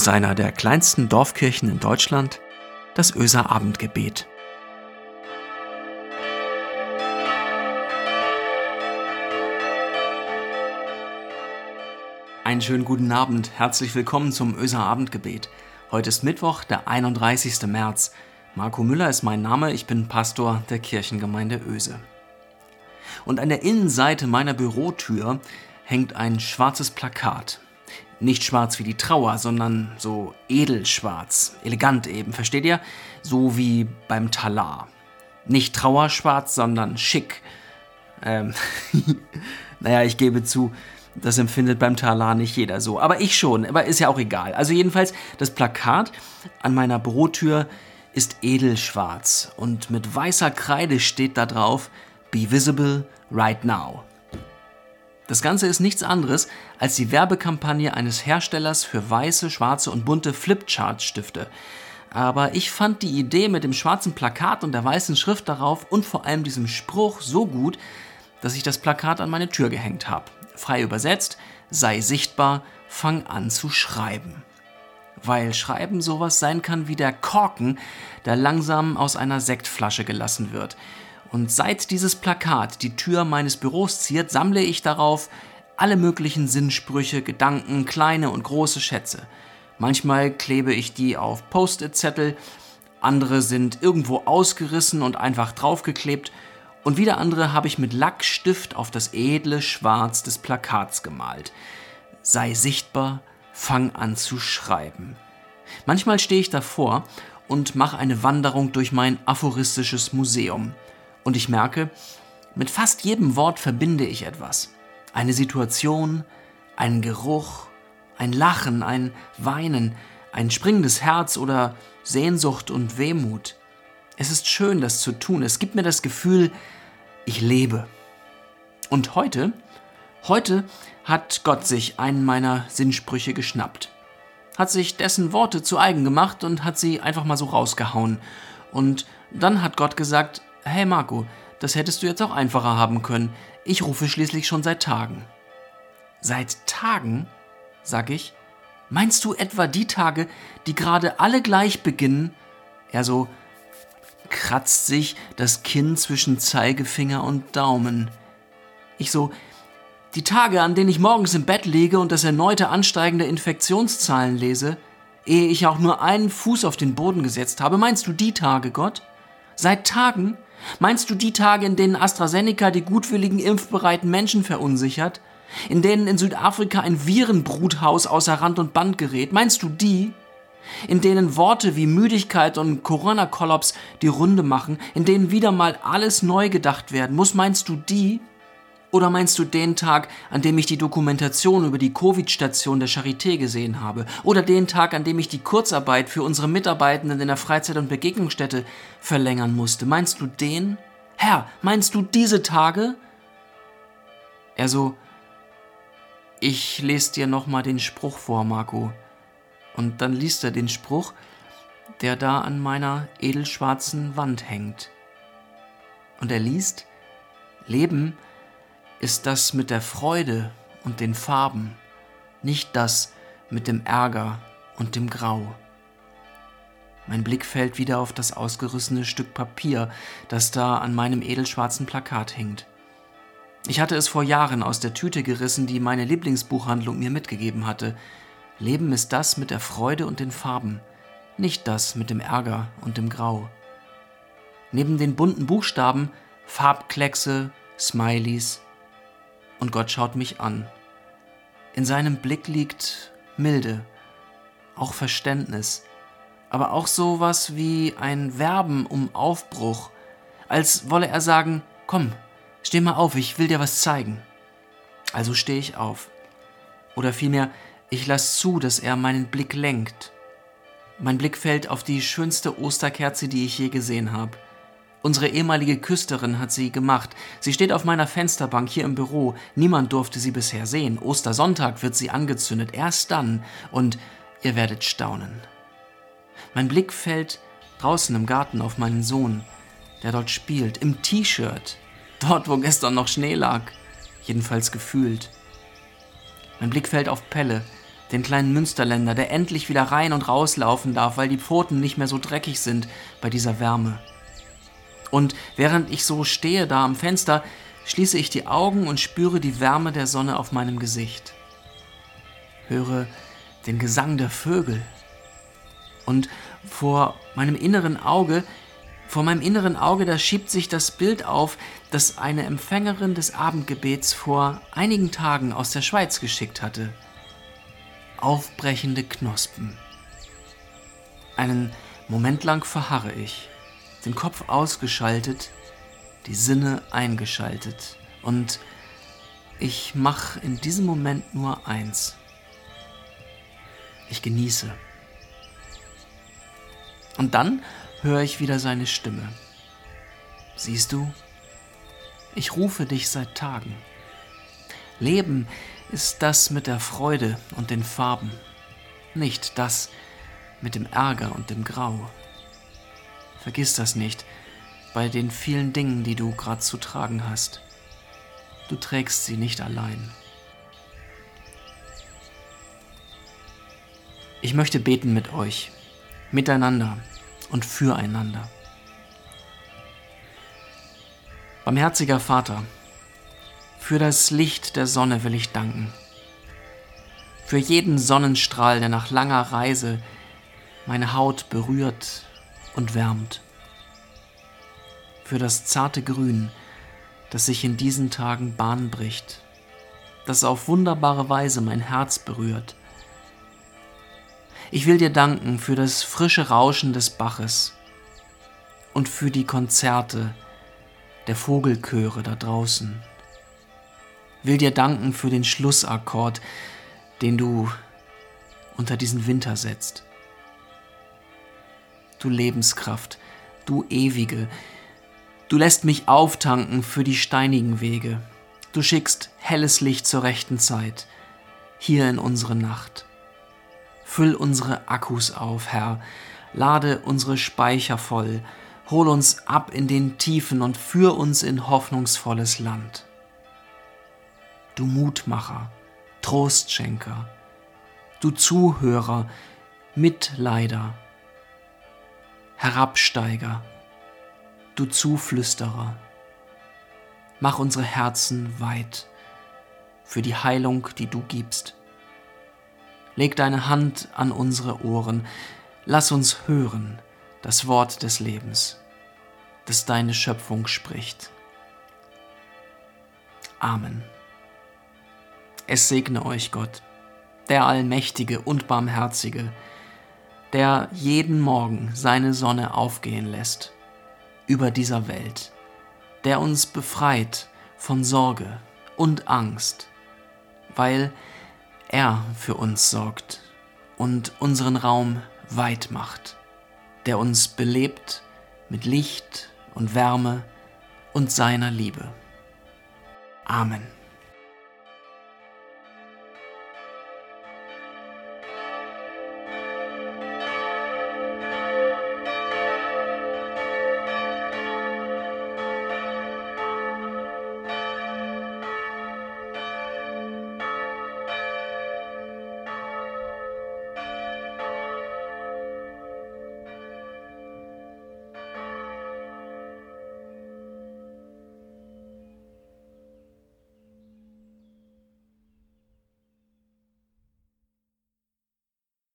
Aus einer der kleinsten Dorfkirchen in Deutschland, das Öser Abendgebet. Einen schönen guten Abend, herzlich willkommen zum Öser Abendgebet. Heute ist Mittwoch, der 31. März. Marco Müller ist mein Name, ich bin Pastor der Kirchengemeinde Öse. Und an der Innenseite meiner Bürotür hängt ein schwarzes Plakat. Nicht schwarz wie die Trauer, sondern so edelschwarz, elegant eben, versteht ihr? So wie beim Talar. Nicht Trauerschwarz, sondern schick. Ähm, naja, ich gebe zu, das empfindet beim Talar nicht jeder so. Aber ich schon, aber ist ja auch egal. Also jedenfalls, das Plakat an meiner Bürotür ist edelschwarz und mit weißer Kreide steht da drauf Be visible right now. Das Ganze ist nichts anderes als die Werbekampagne eines Herstellers für weiße, schwarze und bunte Flipchart-Stifte. Aber ich fand die Idee mit dem schwarzen Plakat und der weißen Schrift darauf und vor allem diesem Spruch so gut, dass ich das Plakat an meine Tür gehängt habe. Frei übersetzt, sei sichtbar, fang an zu schreiben. Weil Schreiben sowas sein kann wie der Korken, der langsam aus einer Sektflasche gelassen wird. Und seit dieses Plakat die Tür meines Büros ziert, sammle ich darauf alle möglichen Sinnsprüche, Gedanken, kleine und große Schätze. Manchmal klebe ich die auf Post-it-Zettel, andere sind irgendwo ausgerissen und einfach draufgeklebt und wieder andere habe ich mit Lackstift auf das edle Schwarz des Plakats gemalt. Sei sichtbar, fang an zu schreiben. Manchmal stehe ich davor und mache eine Wanderung durch mein aphoristisches Museum. Und ich merke, mit fast jedem Wort verbinde ich etwas. Eine Situation, einen Geruch, ein Lachen, ein Weinen, ein springendes Herz oder Sehnsucht und Wehmut. Es ist schön, das zu tun. Es gibt mir das Gefühl, ich lebe. Und heute, heute hat Gott sich einen meiner Sinnsprüche geschnappt. Hat sich dessen Worte zu eigen gemacht und hat sie einfach mal so rausgehauen. Und dann hat Gott gesagt, hey Marco, das hättest du jetzt auch einfacher haben können. Ich rufe schließlich schon seit Tagen. Seit Tagen? sag ich. Meinst du etwa die Tage, die gerade alle gleich beginnen? Er so, kratzt sich das Kinn zwischen Zeigefinger und Daumen. Ich so, die Tage, an denen ich morgens im Bett liege und das erneute ansteigende Infektionszahlen lese, ehe ich auch nur einen Fuß auf den Boden gesetzt habe, meinst du die Tage, Gott? Seit Tagen? Meinst du die Tage, in denen AstraZeneca die gutwilligen, impfbereiten Menschen verunsichert? In denen in Südafrika ein Virenbruthaus außer Rand und Band gerät? Meinst du die? in denen Worte wie Müdigkeit und Corona-Kollaps die Runde machen, in denen wieder mal alles neu gedacht werden muss, meinst du die? Oder meinst du den Tag, an dem ich die Dokumentation über die Covid-Station der Charité gesehen habe? Oder den Tag, an dem ich die Kurzarbeit für unsere Mitarbeitenden in der Freizeit- und Begegnungsstätte verlängern musste? Meinst du den? Herr, meinst du diese Tage? Er so, ich lese dir nochmal den Spruch vor, Marco. Und dann liest er den Spruch, der da an meiner edelschwarzen Wand hängt. Und er liest, Leben ist das mit der Freude und den Farben, nicht das mit dem Ärger und dem Grau. Mein Blick fällt wieder auf das ausgerissene Stück Papier, das da an meinem edelschwarzen Plakat hängt. Ich hatte es vor Jahren aus der Tüte gerissen, die meine Lieblingsbuchhandlung mir mitgegeben hatte, Leben ist das mit der Freude und den Farben, nicht das mit dem Ärger und dem Grau. Neben den bunten Buchstaben Farbkleckse, Smileys und Gott schaut mich an. In seinem Blick liegt Milde, auch Verständnis, aber auch sowas wie ein Werben um Aufbruch, als wolle er sagen, komm, steh mal auf, ich will dir was zeigen. Also stehe ich auf. Oder vielmehr, ich lasse zu, dass er meinen Blick lenkt. Mein Blick fällt auf die schönste Osterkerze, die ich je gesehen habe. Unsere ehemalige Küsterin hat sie gemacht. Sie steht auf meiner Fensterbank hier im Büro. Niemand durfte sie bisher sehen. Ostersonntag wird sie angezündet. Erst dann. Und ihr werdet staunen. Mein Blick fällt draußen im Garten auf meinen Sohn, der dort spielt, im T-Shirt. Dort, wo gestern noch Schnee lag. Jedenfalls gefühlt. Mein Blick fällt auf Pelle, den kleinen Münsterländer, der endlich wieder rein und rauslaufen darf, weil die Pfoten nicht mehr so dreckig sind bei dieser Wärme. Und während ich so stehe da am Fenster, schließe ich die Augen und spüre die Wärme der Sonne auf meinem Gesicht. Höre den Gesang der Vögel. Und vor meinem inneren Auge, vor meinem inneren Auge, da schiebt sich das Bild auf, das eine Empfängerin des Abendgebets vor einigen Tagen aus der Schweiz geschickt hatte. Aufbrechende Knospen. Einen Moment lang verharre ich den Kopf ausgeschaltet, die Sinne eingeschaltet. Und ich mache in diesem Moment nur eins. Ich genieße. Und dann höre ich wieder seine Stimme. Siehst du, ich rufe dich seit Tagen. Leben ist das mit der Freude und den Farben, nicht das mit dem Ärger und dem Grau. Vergiss das nicht bei den vielen Dingen, die du gerade zu tragen hast. Du trägst sie nicht allein. Ich möchte beten mit euch, miteinander und füreinander. Barmherziger Vater, für das Licht der Sonne will ich danken. Für jeden Sonnenstrahl, der nach langer Reise meine Haut berührt und wärmt. Für das zarte Grün, das sich in diesen Tagen Bahn bricht, das auf wunderbare Weise mein Herz berührt. Ich will dir danken für das frische Rauschen des Baches und für die Konzerte der Vogelchöre da draußen. Will dir danken für den Schlussakkord, den du unter diesen Winter setzt du Lebenskraft, du ewige. Du lässt mich auftanken für die steinigen Wege. Du schickst helles Licht zur rechten Zeit, hier in unsere Nacht. Füll unsere Akkus auf, Herr, lade unsere Speicher voll, hol uns ab in den Tiefen und führ uns in hoffnungsvolles Land. Du Mutmacher, Trostschenker, du Zuhörer, Mitleider, Herabsteiger, du Zuflüsterer, mach unsere Herzen weit für die Heilung, die du gibst. Leg deine Hand an unsere Ohren, lass uns hören das Wort des Lebens, das deine Schöpfung spricht. Amen. Es segne euch Gott, der Allmächtige und Barmherzige, der jeden Morgen seine Sonne aufgehen lässt über dieser Welt, der uns befreit von Sorge und Angst, weil er für uns sorgt und unseren Raum weit macht, der uns belebt mit Licht und Wärme und seiner Liebe. Amen.